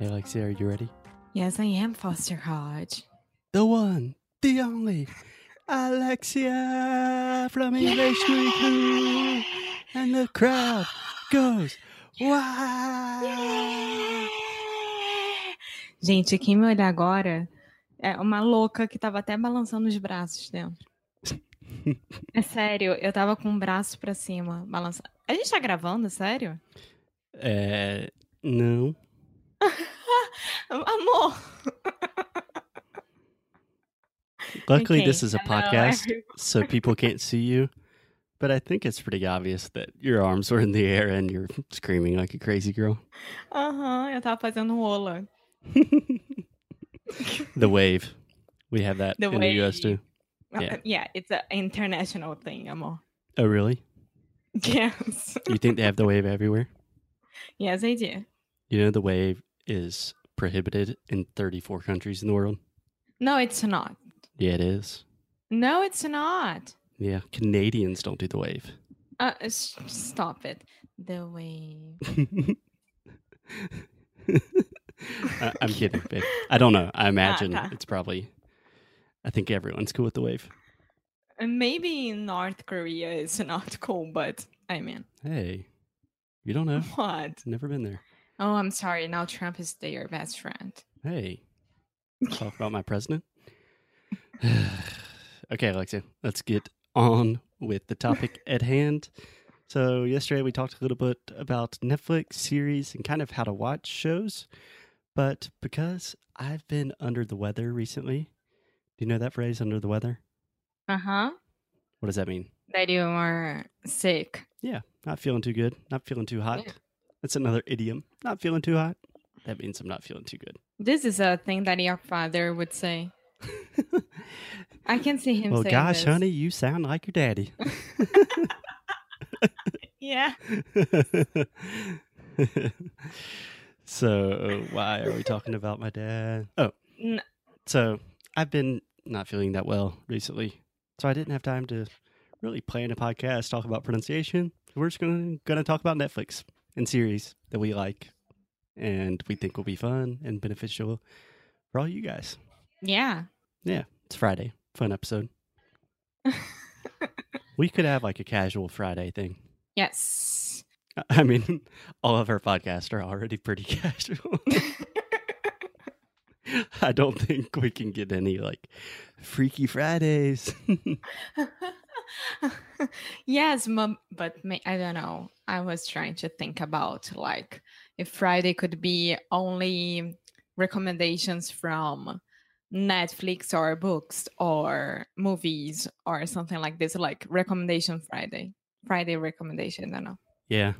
Alexia, are you ready? Yes, I am Foster Hodge. The one, the only, Alexia from English Weekly. And the crowd goes, wow! Gente, quem me olhar agora é uma louca que tava até balançando os braços dentro. É sério, eu tava com o braço pra cima, balançando. A gente tá gravando, sério? É, não. Amor! Luckily, Okay, this is a podcast, so people can't see you. But I think it's pretty obvious that your arms were in the air and you're screaming like a crazy girl. Aham, eu tava fazendo ola. The wave. We have that The in the US too. Uh, yeah. yeah, it's an international thing, amor. Oh, really? Yes. You think they have the wave everywhere? yes, I do. You know, the wave is prohibited in 34 countries in the world. No, it's not. Yeah, it is. No, it's not. Yeah, Canadians don't do the wave. Uh, s- stop it. The wave. I- I'm kidding, babe. I don't know. I imagine okay. it's probably. I think everyone's cool with the wave. And maybe North Korea is not cool, but I mean, Hey, you don't know. what? Never been there. Oh, I'm sorry. Now Trump is their best friend. Hey, talk about my president. okay, Alexia, let's get on with the topic at hand. So, yesterday we talked a little bit about Netflix series and kind of how to watch shows. But because I've been under the weather recently, do you know that phrase, under the weather? Uh huh. What does that mean? That you are sick. Yeah, not feeling too good, not feeling too hot. Yeah. That's another idiom. Not feeling too hot. That means I'm not feeling too good. This is a thing that your father would say. I can see him well, gosh, this. honey, you sound like your daddy. Yeah. so why are we talking about my dad? Oh, N- so I've been not feeling that well recently, so I didn't have time to really plan a podcast talk about pronunciation. We're just gonna gonna talk about Netflix and series that we like and we think will be fun and beneficial for all you guys. Yeah. Yeah, it's Friday, fun episode. We could have like a casual Friday thing. yes. I mean, all of our podcasts are already pretty casual. I don't think we can get any like Freaky Fridays. yes, mom, but ma- I don't know. I was trying to think about like if Friday could be only recommendations from Netflix or books or movies or something like this, like recommendation Friday, Friday recommendation. I don't know. yeah.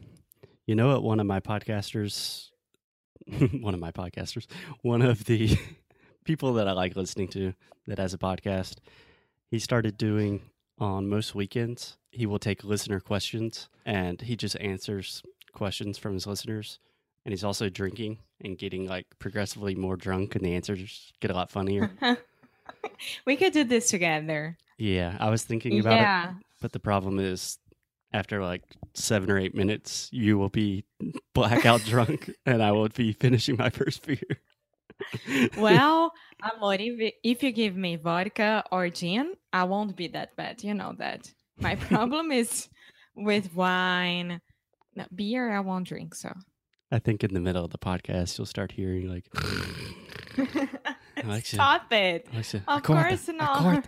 You know what? One of my podcasters, one of my podcasters, one of the people that I like listening to that has a podcast, he started doing on most weekends. He will take listener questions and he just answers questions from his listeners. And he's also drinking and getting like progressively more drunk, and the answers get a lot funnier. we could do this together. yeah, I was thinking about it, yeah. but the problem is after like seven or eight minutes, you will be blackout drunk, and I will be finishing my first beer. Well, amor, if, if you give me vodka or gin, I won't be that bad. You know that. My problem is with wine. No, beer, I won't drink. So. I think in the middle of the podcast, you'll start hearing like, Alexia, Stop it. Alexia, Of acorda, course not. acorda.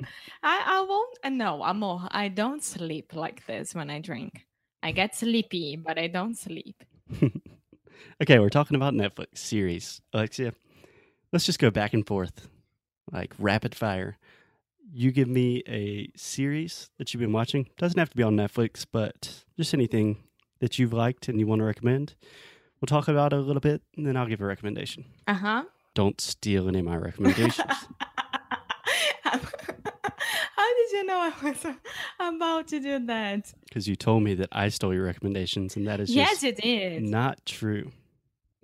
I, I won't. uh, No, amor, I don't sleep like this when I drink. I get sleepy, but I don't sleep. Okay, we're talking about Netflix series. Alexia, let's just go back and forth, like rapid fire. you give me a series that you've been watching. Doesn't have to be on Netflix, but just anything that you've liked and you want to recommend. We'll talk about it a little bit, and then I'll give a recommendation. Uh huh. Don't steal any of my recommendations. How did you know I was about to do that? Because you told me that I stole your recommendations, and that is Yes, you did. not true.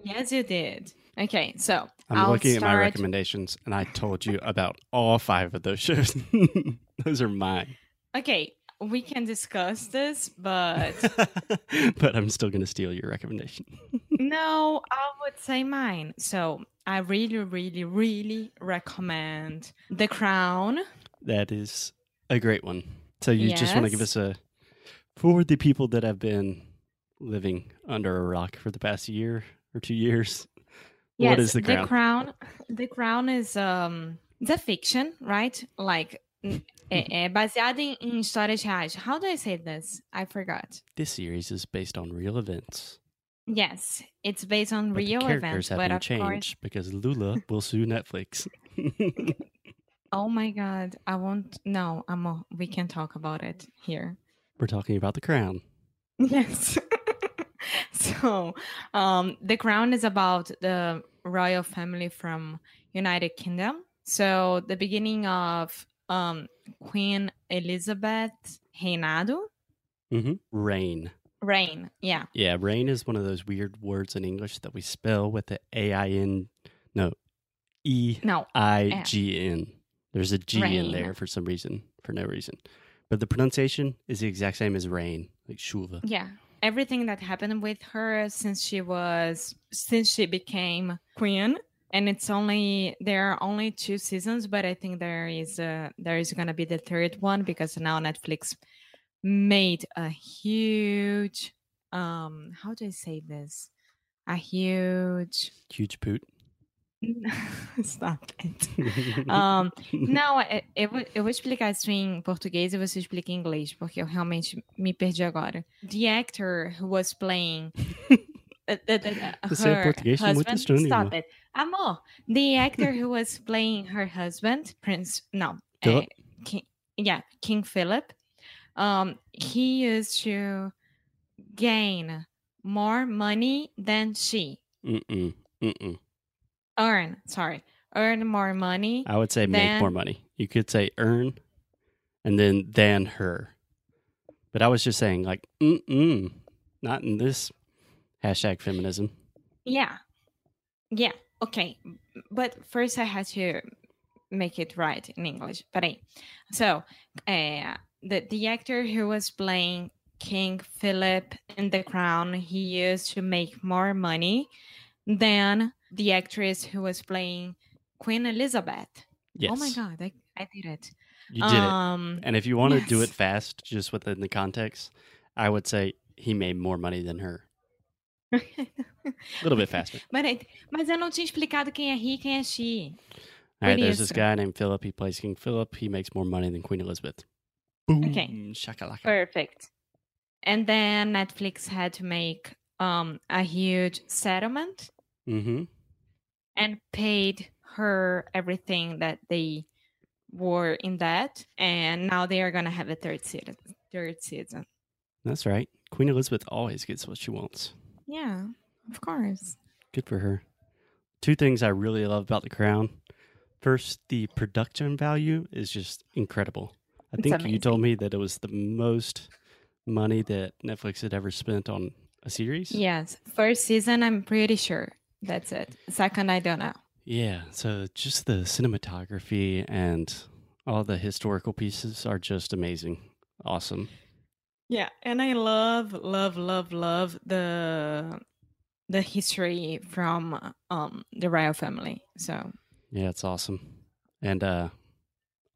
Yes, you did. Okay, so I'm I'll looking at my recommendations, and I told you about all five of those shows. those are mine. Okay, we can discuss this, but but I'm still going to steal your recommendation. no, I would say mine. So I really, really, really recommend The Crown. That is a great one. So you just want to give us a for the people that have been living under a rock for the past year or two years. what is the crown? The Crown. The Crown is um the fiction, right? Like é, é eh, mm-hmm. eh, baseado em, em histórias reais. How do I say this? I forgot. This series is based on real events. Yes, it's based on But real the characters events, have but of course, changed because Lula will sue Netflix. oh my god, I won't. No, I'm. We can talk about it here. We're talking about the crown. Yes. so, um, The Crown is about the royal family from United Kingdom. So, the beginning of um, Queen Elizabeth reinado, hmm Rain. reign. Yeah. Yeah, rain is one of those weird words in English that we spell with the A I N, no, E No. I G N. There's a G in there for some reason, for no reason. But the pronunciation is the exact same as rain, like shuva. Yeah. Everything that happened with her since she was since she became queen. And it's only there are only two seasons, but I think there is a there is gonna be the third one because now Netflix made a huge um how do I say this? A huge Huge poot. stop it. Um, não, é- eu, vou- eu vou explicar isso em português e você explica em inglês, porque eu realmente me perdi agora. The actor who was playing. uh, the- the- the- Você é her português muito husband- estranho, Stop it. Amor, the actor who was playing her husband, Prince. No. Philip? eh, King, yeah, King Philip. Um, he used to gain more money than she Mm-mm. Mm-mm. Earn. Sorry, earn more money. I would say make more money. You could say earn and then than her. But I was just saying, like, mm-mm. Not in this hashtag feminism. Yeah. Yeah. Okay. But first I had to make it right in English. Peraí. So, uh, the, the actor who was playing King Philip in The Crown, he used to make more money than the actress who was playing Queen Elizabeth. Yes. Oh my God. I, I did it. You did it. um, And if you want to do it fast, just within the context, I would say he made more money than her. A little bit faster. Mas, é- mas eu não tinha explicado quem é he e quem é she. All right, Por there's this guy named Philip. He plays King Philip. He makes more money than Queen Elizabeth. Boom. Okay. Shakalaka. Perfect. And then Netflix had to make um a huge settlement Mm-hmm. And paid her everything that they were in debt. And now they are gonna have a third season. Third season. That's right. Queen Elizabeth always gets what she wants. Yeah, of course. Good for her. Two things I really love about The Crown. First, the production value is just incredible. I It's think you told me that it was the most money that Netflix had ever spent on a series. Yes. First season, I'm pretty sure. That's it. Second, I don't know. Yeah, so just the cinematography and all the historical pieces are just amazing. Awesome. Yeah, and I love, love, love, love the the history from um the royal family. So Yeah, it's awesome. And uh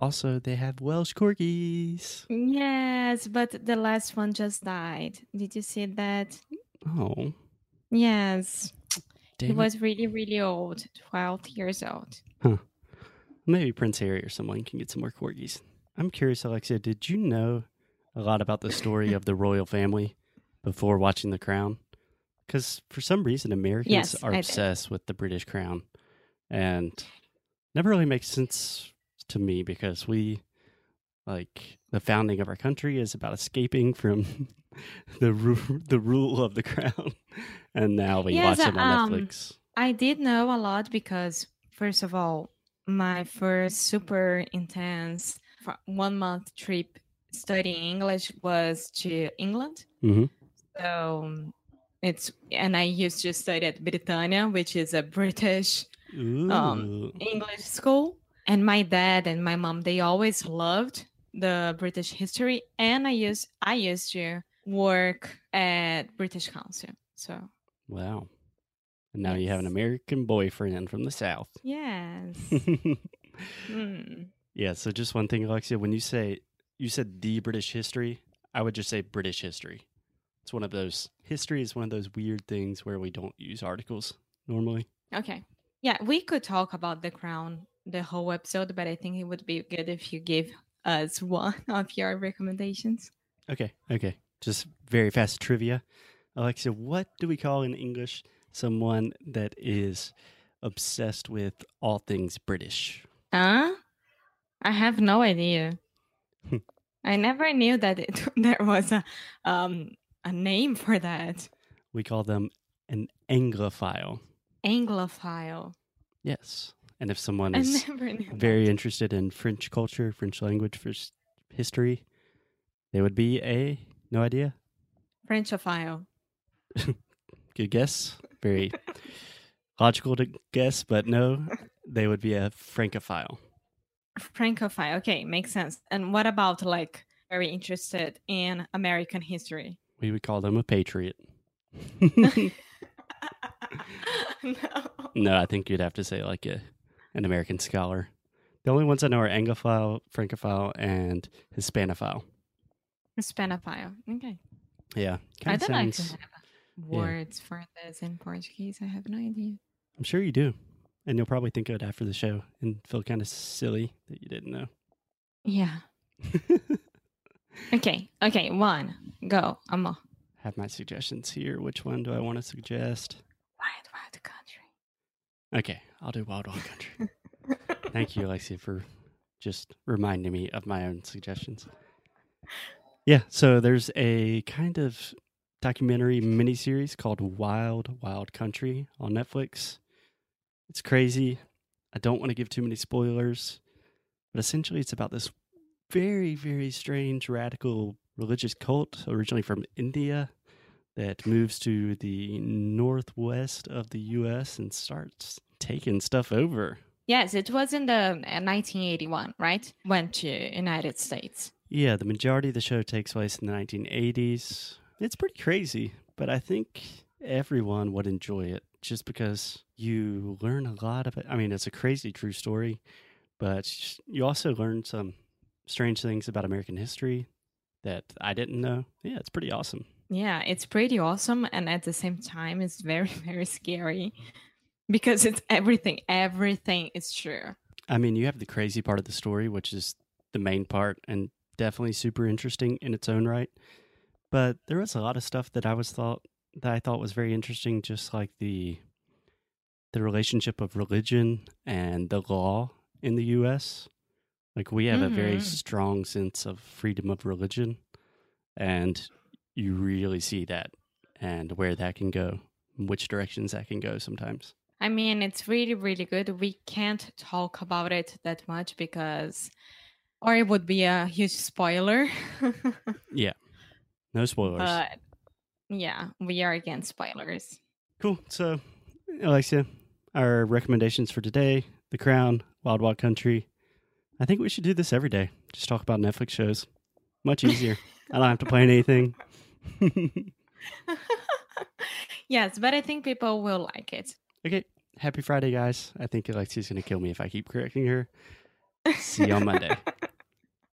also they have Welsh corgis. yes, but the last one just died. Did you see that? Oh, Yes, he damn it. was really, really old, twelve years old. Huh. Maybe Prince Harry or someone can get some more corgis. I'm curious, Alexia, did you know a lot about the story of the royal family before watching The Crown? Because for some reason, Americans Yes, are obsessed with the British crown. And never really makes sense to me because we like the founding of our country is about escaping from the ru- the rule of the crown, and now we Yes, watch it on um, Netflix. I did know a lot because, first of all, my first super intense one month trip studying English was to England. hmm So um, it's, and I used to study at Britannia, which is a British um, English school. And my dad and my mom, they always loved the British history. And I used, I used to work at British Council. So wow. And now you have an American boyfriend from the South. yes. Hmm. yeah. So just one thing, Alexia. When you say you said the British history, I would just say British history. It's one of those history is one of those weird things where we don't use articles normally. Okay. Yeah, we could talk about the crown the whole episode, but I think it would be good if you give us one of your recommendations. Okay. Okay. Just very fast trivia. Alexia, what do we call in English someone that is obsessed with all things British? Huh? I have no idea. I never knew that it, there was a um a name for that. We call them an Anglophile. Anglophile. Yes. And if someone is very interested in French culture, French language, French history, they would be a no idea. that. Frenchophile. Good guess. Very logical to guess, but no, they would be a Francophile. Francophile. Okay, makes sense. And what about like very interested in American history? We would call them a patriot. no. no, I think you'd have to say like a an American scholar. The only ones I know are Anglophile, Francophile, and Hispanophile. Hispanophile. Okay. Yeah, I don't actually sounds. have words for this in Portuguese. I have no idea. I'm sure you do, and you'll probably think of it after the show and feel kind of silly that you didn't know. Yeah. Okay. Okay. One. Go. Amor. have my suggestions here. Which one do I want to suggest? Okay, I'll do Wild Wild Country. Thank you, Alexia, for just reminding me of my own suggestions. Yeah, so there's a kind of documentary miniseries called Wild Wild Country on Netflix. It's crazy. I don't want to give too many spoilers, but essentially it's about this very, very strange radical religious cult originally from India that moves to the northwest of the US and starts taking stuff over. Yes, it was in the uh, 1981, right? Went to United States. Yeah, the majority of the show takes place in the 1980s. It's pretty crazy, but I think everyone would enjoy it just because you learn a lot of it. I mean, it's a crazy true story, but you also learn some strange things about American history that I didn't know. Yeah, it's pretty awesome. Yeah, it's pretty awesome, and at the same time, it's very, very scary because it's everything. Everything is true. I mean, you have the crazy part of the story, which is the main part and definitely super interesting in its own right. But there was a lot of stuff that I was thought that I thought was very interesting, just like the the relationship of religion and the law in the US. Like we have a very Mhm. strong sense of freedom of religion and you really see that and where that can go, which directions that can go sometimes. I mean, it's really, really good. We can't talk about it that much because, or it would be a huge spoiler. Yeah. No spoilers. but yeah, we are against spoilers. Cool. So, Alexia, our recommendations for today The Crown, Wild Wild Country. I think we should do this every day. Just talk about Netflix shows. Much easier. I don't have to plan anything. yes, but I think people will like it. okay. Happy Friday, guys. I think Alexia's going to kill me if I keep correcting her. See you on Monday.